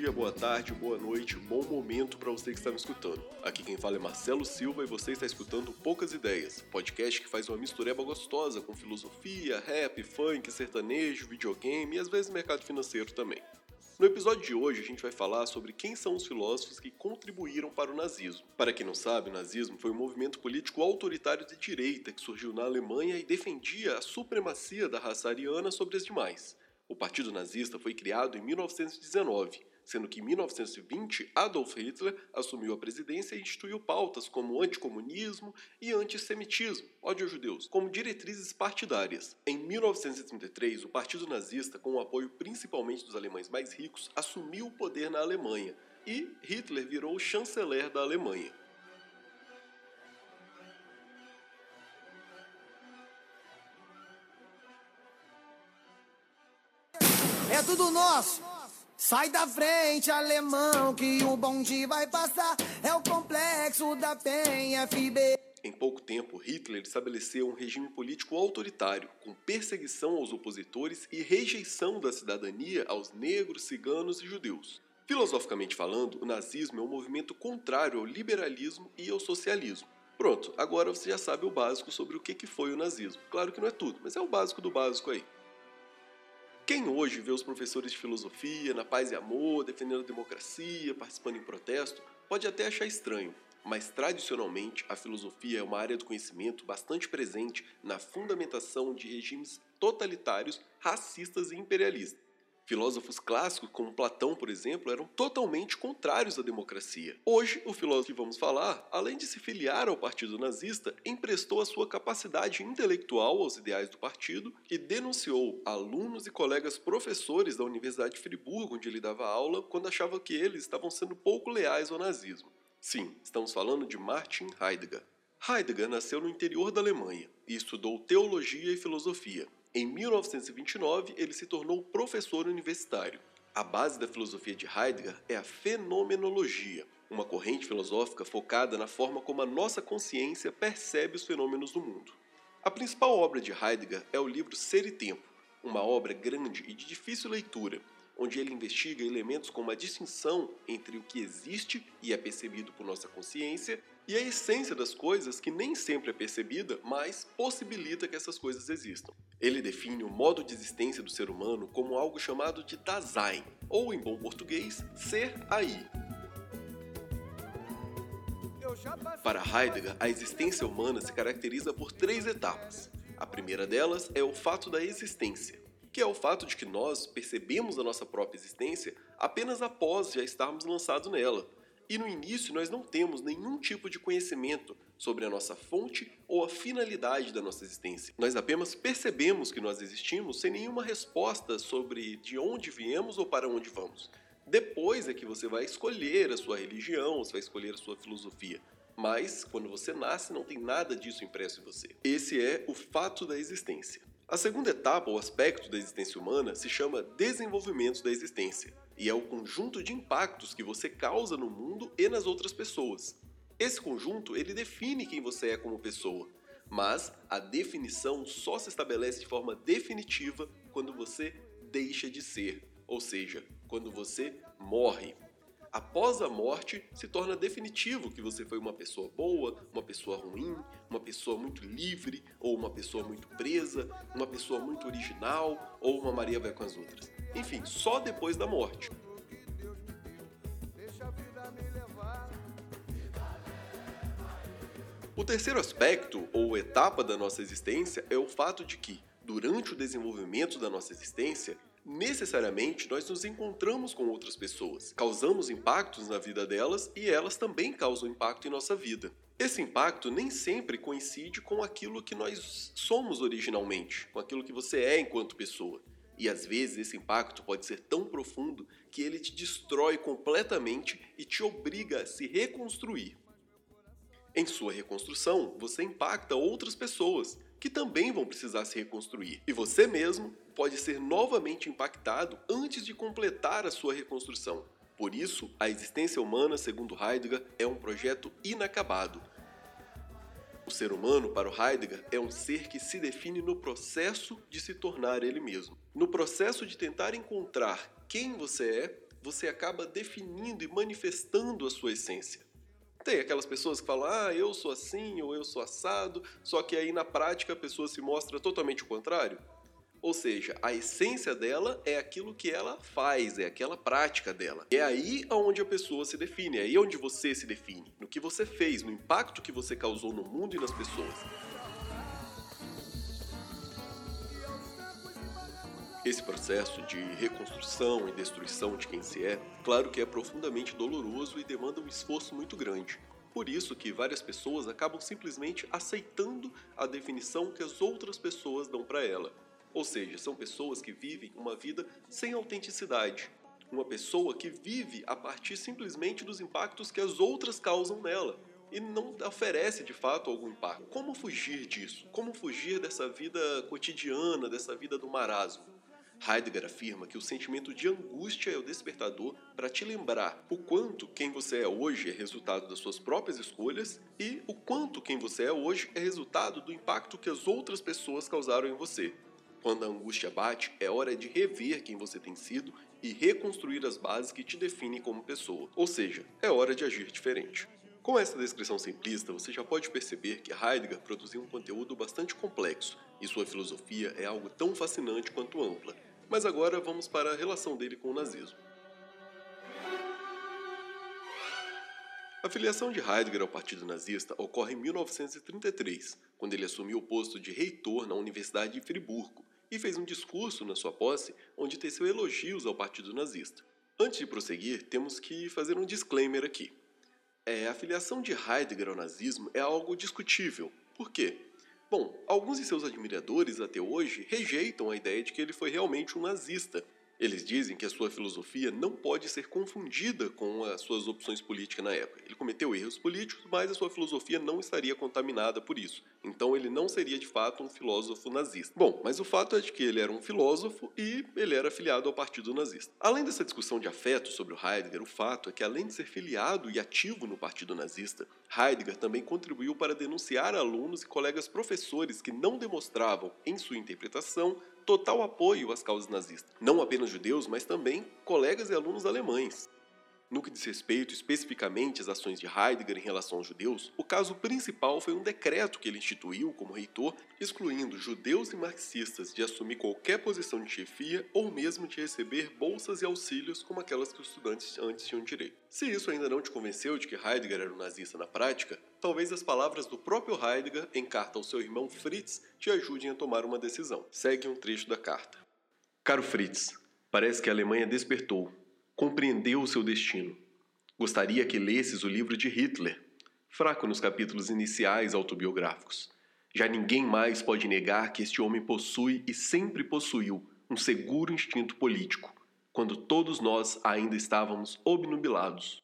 Dia, boa tarde, boa noite, bom momento para você que está me escutando. Aqui quem fala é Marcelo Silva e você está escutando Poucas Ideias, podcast que faz uma mistureba gostosa com filosofia, rap, funk, sertanejo, videogame e às vezes mercado financeiro também. No episódio de hoje, a gente vai falar sobre quem são os filósofos que contribuíram para o nazismo. Para quem não sabe, o nazismo foi um movimento político autoritário de direita que surgiu na Alemanha e defendia a supremacia da raça ariana sobre as demais. O Partido Nazista foi criado em 1919, sendo que em 1920 Adolf Hitler assumiu a presidência e instituiu pautas como anticomunismo e antissemitismo, ódio aos judeus, como diretrizes partidárias. Em 1933, o Partido Nazista, com o apoio principalmente dos alemães mais ricos, assumiu o poder na Alemanha e Hitler virou chanceler da Alemanha. É tudo nosso. Sai da frente, alemão, que o bonde vai passar. É o complexo da Penha FB. Em pouco tempo, Hitler estabeleceu um regime político autoritário, com perseguição aos opositores e rejeição da cidadania aos negros, ciganos e judeus. Filosoficamente falando, o nazismo é um movimento contrário ao liberalismo e ao socialismo. Pronto, agora você já sabe o básico sobre o que foi o nazismo. Claro que não é tudo, mas é o básico do básico aí. Quem hoje vê os professores de filosofia na paz e amor, defendendo a democracia, participando em protesto, pode até achar estranho, mas tradicionalmente a filosofia é uma área do conhecimento bastante presente na fundamentação de regimes totalitários, racistas e imperialistas. Filósofos clássicos, como Platão, por exemplo, eram totalmente contrários à democracia. Hoje, o filósofo que vamos falar, além de se filiar ao partido nazista, emprestou a sua capacidade intelectual aos ideais do partido e denunciou alunos e colegas professores da Universidade de Friburgo, onde ele dava aula, quando achava que eles estavam sendo pouco leais ao nazismo. Sim, estamos falando de Martin Heidegger. Heidegger nasceu no interior da Alemanha e estudou teologia e filosofia. Em 1929, ele se tornou professor universitário. A base da filosofia de Heidegger é a fenomenologia, uma corrente filosófica focada na forma como a nossa consciência percebe os fenômenos do mundo. A principal obra de Heidegger é o livro Ser e Tempo, uma obra grande e de difícil leitura, onde ele investiga elementos como a distinção entre o que existe e é percebido por nossa consciência e a essência das coisas que nem sempre é percebida, mas possibilita que essas coisas existam. Ele define o modo de existência do ser humano como algo chamado de Dasein, ou em bom português, ser aí. Para Heidegger, a existência humana se caracteriza por três etapas. A primeira delas é o fato da existência que é o fato de que nós percebemos a nossa própria existência apenas após já estarmos lançados nela. E no início nós não temos nenhum tipo de conhecimento sobre a nossa fonte ou a finalidade da nossa existência. Nós apenas percebemos que nós existimos sem nenhuma resposta sobre de onde viemos ou para onde vamos. Depois é que você vai escolher a sua religião, você vai escolher a sua filosofia. Mas quando você nasce, não tem nada disso impresso em você. Esse é o fato da existência. A segunda etapa, ou aspecto da existência humana, se chama desenvolvimento da existência, e é o conjunto de impactos que você causa no mundo e nas outras pessoas. Esse conjunto, ele define quem você é como pessoa, mas a definição só se estabelece de forma definitiva quando você deixa de ser, ou seja, quando você morre após a morte, se torna definitivo que você foi uma pessoa boa, uma pessoa ruim, uma pessoa muito livre, ou uma pessoa muito presa, uma pessoa muito original, ou uma Maria vai com as outras. Enfim, só depois da morte. O terceiro aspecto, ou etapa da nossa existência, é o fato de que, durante o desenvolvimento da nossa existência, necessariamente nós nos encontramos com outras pessoas, causamos impactos na vida delas e elas também causam impacto em nossa vida. Esse impacto nem sempre coincide com aquilo que nós somos originalmente, com aquilo que você é enquanto pessoa. E às vezes esse impacto pode ser tão profundo que ele te destrói completamente e te obriga a se reconstruir. Em sua reconstrução, você impacta outras pessoas que também vão precisar se reconstruir. E você mesmo pode ser novamente impactado antes de completar a sua reconstrução. Por isso, a existência humana, segundo Heidegger, é um projeto inacabado. O ser humano, para o Heidegger, é um ser que se define no processo de se tornar ele mesmo. No processo de tentar encontrar quem você é, você acaba definindo e manifestando a sua essência. Tem aquelas pessoas que falam, ah, eu sou assim ou eu sou assado, só que aí na prática a pessoa se mostra totalmente o contrário. Ou seja, a essência dela é aquilo que ela faz, é aquela prática dela. É aí onde a pessoa se define, é aí onde você se define, no que você fez, no impacto que você causou no mundo e nas pessoas. Esse processo de reconstrução e destruição de quem se é, claro que é profundamente doloroso e demanda um esforço muito grande. Por isso que várias pessoas acabam simplesmente aceitando a definição que as outras pessoas dão para ela. Ou seja, são pessoas que vivem uma vida sem autenticidade. Uma pessoa que vive a partir simplesmente dos impactos que as outras causam nela e não oferece de fato algum impacto. Como fugir disso? Como fugir dessa vida cotidiana, dessa vida do marasmo? Heidegger afirma que o sentimento de angústia é o despertador para te lembrar o quanto quem você é hoje é resultado das suas próprias escolhas e o quanto quem você é hoje é resultado do impacto que as outras pessoas causaram em você. Quando a angústia bate, é hora de rever quem você tem sido e reconstruir as bases que te definem como pessoa. Ou seja, é hora de agir diferente. Com essa descrição simplista, você já pode perceber que Heidegger produziu um conteúdo bastante complexo e sua filosofia é algo tão fascinante quanto ampla. Mas agora vamos para a relação dele com o nazismo. A filiação de Heidegger ao Partido Nazista ocorre em 1933, quando ele assumiu o posto de reitor na Universidade de Friburgo e fez um discurso na sua posse onde teceu elogios ao Partido Nazista. Antes de prosseguir, temos que fazer um disclaimer aqui. É, a filiação de Heidegger ao nazismo é algo discutível. Por quê? Bom, alguns de seus admiradores até hoje rejeitam a ideia de que ele foi realmente um nazista eles dizem que a sua filosofia não pode ser confundida com as suas opções políticas na época. Ele cometeu erros políticos, mas a sua filosofia não estaria contaminada por isso. Então ele não seria de fato um filósofo nazista. Bom, mas o fato é de que ele era um filósofo e ele era filiado ao Partido Nazista. Além dessa discussão de afeto sobre o Heidegger, o fato é que além de ser filiado e ativo no Partido Nazista, Heidegger também contribuiu para denunciar alunos e colegas professores que não demonstravam, em sua interpretação, total apoio às causas nazistas. Não apenas judeus, mas também colegas e alunos alemães. No que diz respeito especificamente às ações de Heidegger em relação aos judeus, o caso principal foi um decreto que ele instituiu como reitor, excluindo judeus e marxistas de assumir qualquer posição de chefia ou mesmo de receber bolsas e auxílios como aquelas que os estudantes antes tinham direito. Se isso ainda não te convenceu de que Heidegger era um nazista na prática, talvez as palavras do próprio Heidegger em carta ao seu irmão Fritz te ajudem a tomar uma decisão. Segue um trecho da carta. Caro Fritz, parece que a Alemanha despertou compreendeu o seu destino. Gostaria que lesses o livro de Hitler, fraco nos capítulos iniciais autobiográficos. Já ninguém mais pode negar que este homem possui e sempre possuiu um seguro instinto político, quando todos nós ainda estávamos obnubilados.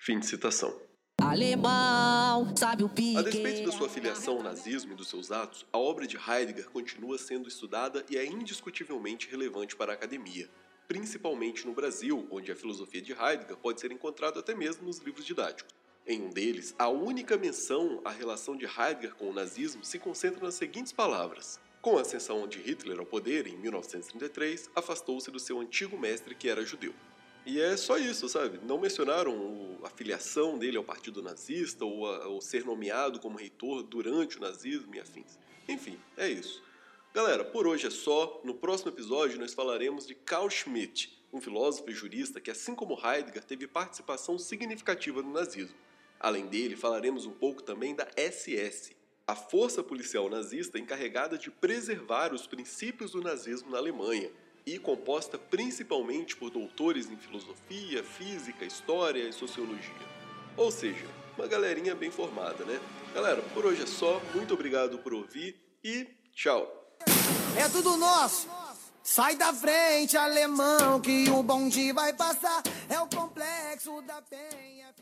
Fim de citação. Alemão, sabe o pique. A despeito da sua filiação ao nazismo e dos seus atos, a obra de Heidegger continua sendo estudada e é indiscutivelmente relevante para a academia principalmente no Brasil, onde a filosofia de Heidegger pode ser encontrada até mesmo nos livros didáticos. Em um deles, a única menção à relação de Heidegger com o nazismo se concentra nas seguintes palavras: Com a ascensão de Hitler ao poder em 1933, afastou-se do seu antigo mestre que era judeu. E é só isso, sabe? Não mencionaram a filiação dele ao partido nazista ou, ou ser nomeado como reitor durante o nazismo e afins. Enfim, é isso. Galera, por hoje é só. No próximo episódio nós falaremos de Carl Schmitt, um filósofo e jurista que, assim como Heidegger, teve participação significativa no nazismo. Além dele, falaremos um pouco também da SS, a força policial nazista encarregada de preservar os princípios do nazismo na Alemanha e composta principalmente por doutores em filosofia, física, história e sociologia. Ou seja, uma galerinha bem formada, né? Galera, por hoje é só. Muito obrigado por ouvir e tchau! É tudo nosso. Sai da frente, alemão, que o bonde vai passar. É o complexo da penha.